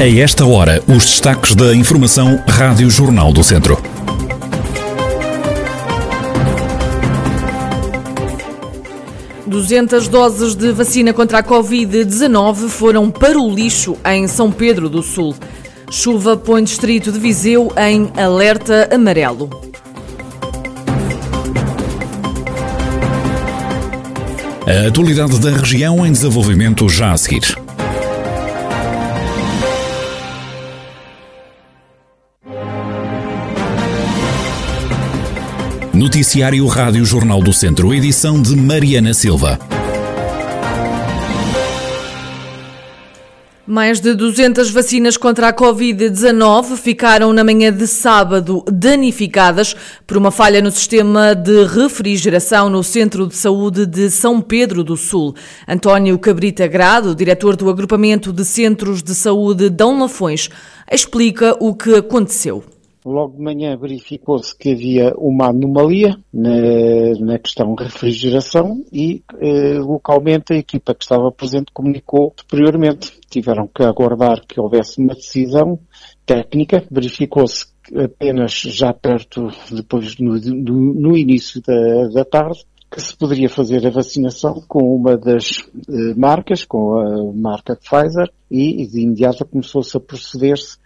A esta hora, os destaques da Informação Rádio Jornal do Centro. Duzentas doses de vacina contra a Covid-19 foram para o lixo em São Pedro do Sul. Chuva põe distrito de Viseu em alerta amarelo. A atualidade da região em desenvolvimento já a seguir. Noticiário Rádio Jornal do Centro, edição de Mariana Silva. Mais de 200 vacinas contra a Covid-19 ficaram na manhã de sábado danificadas por uma falha no sistema de refrigeração no Centro de Saúde de São Pedro do Sul. António Cabrita Grado, diretor do Agrupamento de Centros de Saúde Dão Lafões, explica o que aconteceu. Logo de manhã verificou-se que havia uma anomalia na, na questão refrigeração e eh, localmente a equipa que estava presente comunicou superiormente. Tiveram que aguardar que houvesse uma decisão técnica. Verificou-se apenas já perto, depois no, no, no início da, da tarde, que se poderia fazer a vacinação com uma das eh, marcas, com a marca Pfizer, e de imediato começou-se a proceder-se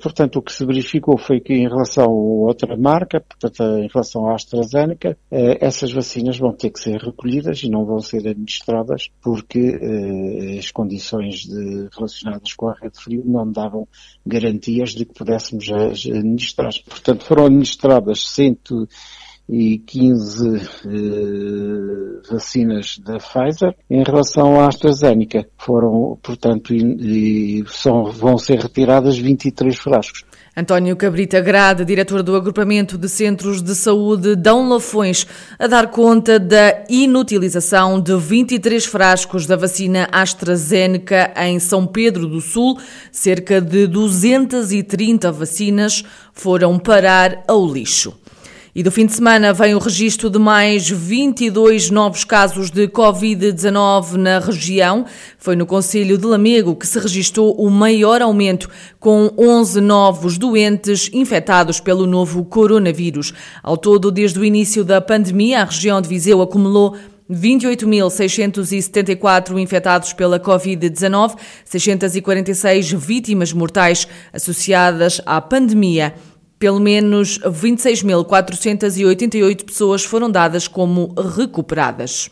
portanto, o que se verificou foi que em relação a outra marca, portanto, em relação à AstraZeneca, eh, essas vacinas vão ter que ser recolhidas e não vão ser administradas porque eh, as condições de, relacionadas com a rede frio não davam garantias de que pudéssemos administrar. Portanto, foram administradas 100 e 15 eh, vacinas da Pfizer. Em relação à AstraZeneca, foram, portanto, e, e são, vão ser retiradas 23 frascos. António Cabrita Grade, diretor do Agrupamento de Centros de Saúde Dão Lafões, a dar conta da inutilização de 23 frascos da vacina AstraZeneca em São Pedro do Sul. Cerca de 230 vacinas foram parar ao lixo. E do fim de semana vem o registro de mais 22 novos casos de Covid-19 na região. Foi no Conselho de Lamego que se registrou o maior aumento, com 11 novos doentes infectados pelo novo coronavírus. Ao todo, desde o início da pandemia, a região de Viseu acumulou 28.674 infectados pela Covid-19, 646 vítimas mortais associadas à pandemia. Pelo menos 26.488 pessoas foram dadas como recuperadas.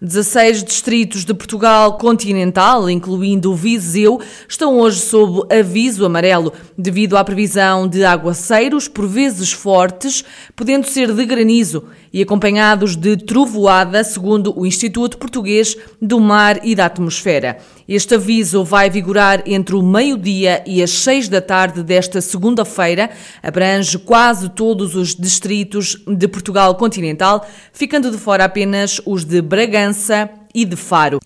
16 distritos de Portugal continental, incluindo Viseu, estão hoje sob aviso amarelo devido à previsão de aguaceiros, por vezes fortes, podendo ser de granizo e acompanhados de trovoada, segundo o Instituto Português do Mar e da Atmosfera. Este aviso vai vigorar entre o meio-dia e as seis da tarde desta segunda-feira, abrange quase todos os distritos de Portugal continental, ficando de fora apenas os de Bragança e de Faro.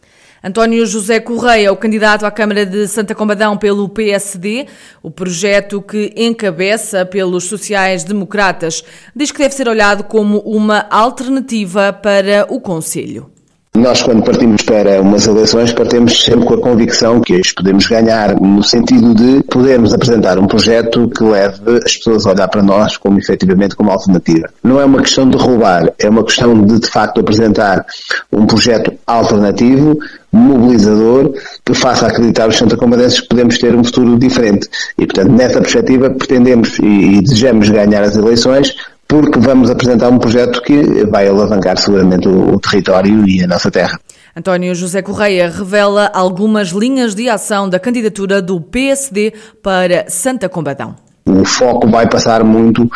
António José Correia, o candidato à Câmara de Santa Combadão pelo PSD, o projeto que encabeça pelos sociais-democratas, diz que deve ser olhado como uma alternativa para o Conselho. Nós, quando partimos para umas eleições, partimos sempre com a convicção que as podemos ganhar, no sentido de podermos apresentar um projeto que leve as pessoas a olhar para nós como efetivamente como alternativa. Não é uma questão de roubar, é uma questão de, de facto, apresentar um projeto alternativo, mobilizador, que faça acreditar os Santa Comadenses que podemos ter um futuro diferente. E, portanto, nessa perspectiva, pretendemos e, e desejamos ganhar as eleições porque vamos apresentar um projeto que vai alavancar seguramente o, o território e a nossa terra. António José Correia revela algumas linhas de ação da candidatura do PSD para Santa Combadão. O foco vai passar muito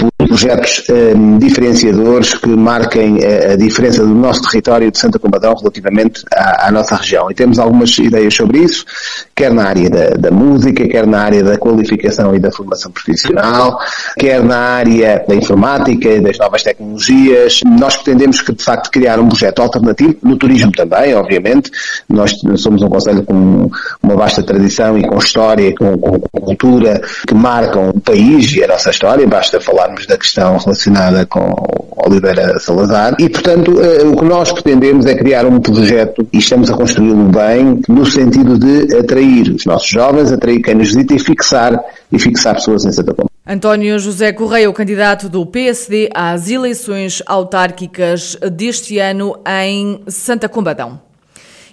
por projetos um, diferenciadores que marquem a, a, diferença do nosso território de Santa Combadão relativamente à, à, nossa região. E temos algumas ideias sobre isso, quer na área da, da, música, quer na área da qualificação e da formação profissional, quer na área da informática e das novas tecnologias. Nós pretendemos que, de facto, criar um projeto alternativo, no turismo também, obviamente. Nós somos um conselho com uma vasta tradição e com história, com, com cultura, que marcam o país e a nossa história. Basta falar da questão relacionada com Oliveira Salazar e, portanto, eh, o que nós pretendemos é criar um projeto e estamos a construí-lo bem no sentido de atrair os nossos jovens, atrair quem nos visita e fixar, e fixar pessoas em Santa Pomba. António José Correia, o candidato do PSD às eleições autárquicas deste ano em Santa Combadão.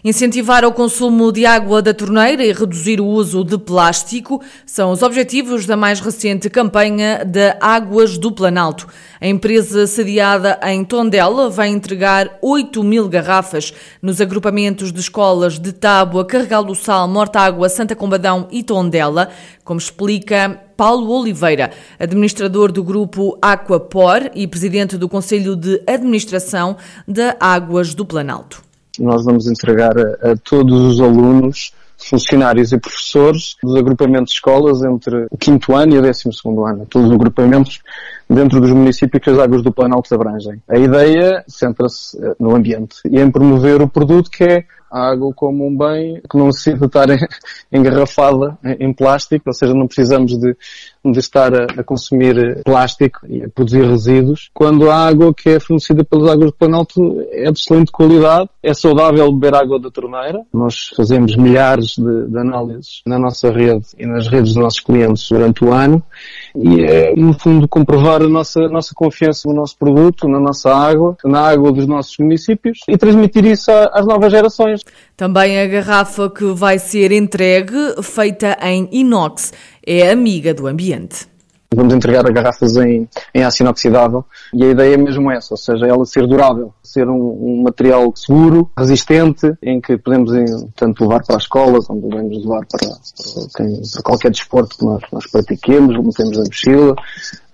Incentivar o consumo de água da torneira e reduzir o uso de plástico são os objetivos da mais recente campanha da Águas do Planalto. A empresa sediada em Tondela vai entregar 8 mil garrafas nos agrupamentos de escolas de Tábua, Carregal do Sal, Mortágua, Santa Combadão e Tondela, como explica Paulo Oliveira, administrador do grupo Aquapor e presidente do Conselho de Administração da Águas do Planalto nós vamos entregar a, a todos os alunos funcionários e professores dos agrupamentos de escolas entre o quinto ano e o décimo segundo ano, todos os agrupamentos dentro dos municípios que as águas do Planalto abrangem. A ideia centra-se eh, no ambiente e em promover o produto que é a água como um bem que não necessita estar engarrafada em plástico, ou seja, não precisamos de, de estar a, a, consumir plástico e a produzir resíduos, quando a água que é fornecida pelas águas do Planalto é de excelente qualidade, é saudável beber água da torneira. Nós fazemos milhares de, de análises na nossa rede e nas redes dos nossos clientes durante o ano e é, no fundo, comprovar a nossa, nossa confiança no nosso produto, na nossa água, na água dos nossos municípios e transmitir isso às novas gerações. Também a garrafa que vai ser entregue, feita em inox, é amiga do ambiente. Vamos entregar as garrafas em, em aço inoxidável. E a ideia é mesmo essa, ou seja, ela ser durável, ser um, um material seguro, resistente, em que podemos tanto levar para as escolas, onde podemos levar para, para, para qualquer desporto que nós, nós pratiquemos, metemos na mochila,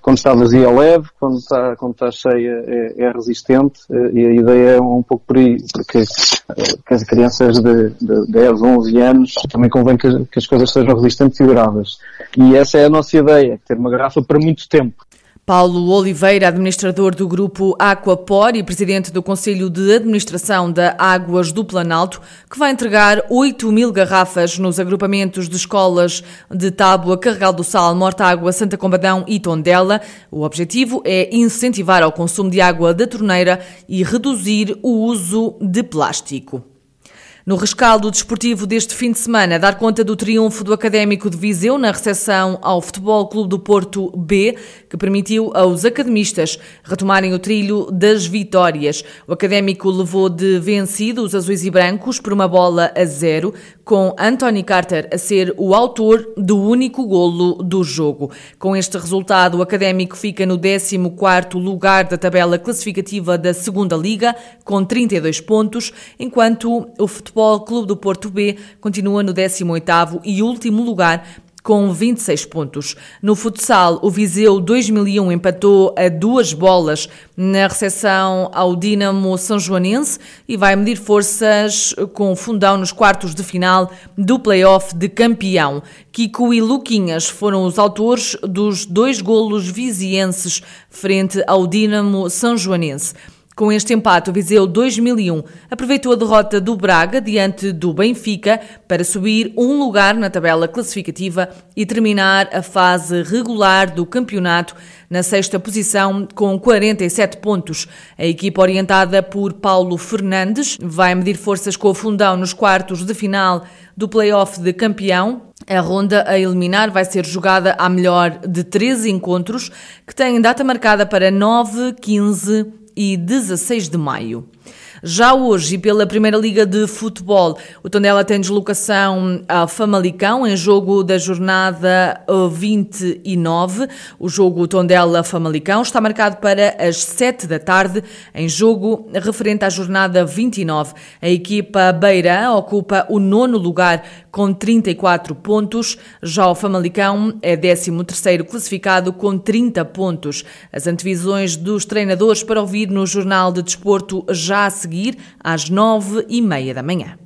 quando está vazia é leve, quando está, quando está cheia é, é resistente eh, e a ideia é um pouco por aí, porque eh, as crianças de, de 10, 11 anos também convém que, que as coisas sejam resistentes e duráveis. E essa é a nossa ideia, ter uma garrafa para muito tempo. Paulo Oliveira, administrador do grupo Aquapor e presidente do Conselho de Administração da Águas do Planalto, que vai entregar 8 mil garrafas nos agrupamentos de escolas de Tábua, Carregal do Sal, Mortágua, Santa Combadão e Tondela. O objetivo é incentivar ao consumo de água da torneira e reduzir o uso de plástico. No rescaldo desportivo deste fim de semana, dar conta do triunfo do Académico de Viseu na recepção ao Futebol Clube do Porto B, que permitiu aos academistas retomarem o trilho das vitórias. O Académico levou de vencido os azuis e brancos por uma bola a zero, com Anthony Carter a ser o autor do único golo do jogo. Com este resultado, o Académico fica no 14º lugar da tabela classificativa da Segunda Liga, com 32 pontos, enquanto o Futebol Clube do Porto B continua no 18º e último lugar com 26 pontos. No futsal, o Viseu 2001 empatou a duas bolas na recepção ao Dinamo São Joanense e vai medir forças com o fundão nos quartos de final do play-off de campeão. Kiko e Luquinhas foram os autores dos dois golos vizienses frente ao Dinamo São Joanense. Com este empate, o Viseu 2001 aproveitou a derrota do Braga diante do Benfica para subir um lugar na tabela classificativa e terminar a fase regular do campeonato na sexta posição com 47 pontos. A equipa orientada por Paulo Fernandes vai medir forças com o fundão nos quartos de final do play-off de campeão a ronda a eliminar vai ser jogada à melhor de 13 encontros, que têm data marcada para 9, 15 e 16 de maio. Já hoje, pela Primeira Liga de Futebol, o Tondela tem deslocação a Famalicão em jogo da jornada 29. O jogo Tondela-Famalicão está marcado para as 7 da tarde, em jogo referente à jornada 29. A equipa Beira ocupa o nono lugar com 34 pontos, já o Famalicão é 13º classificado com 30 pontos. As antevisões dos treinadores para ouvir no Jornal de Desporto já a seguir seguir às nove e meia da manhã.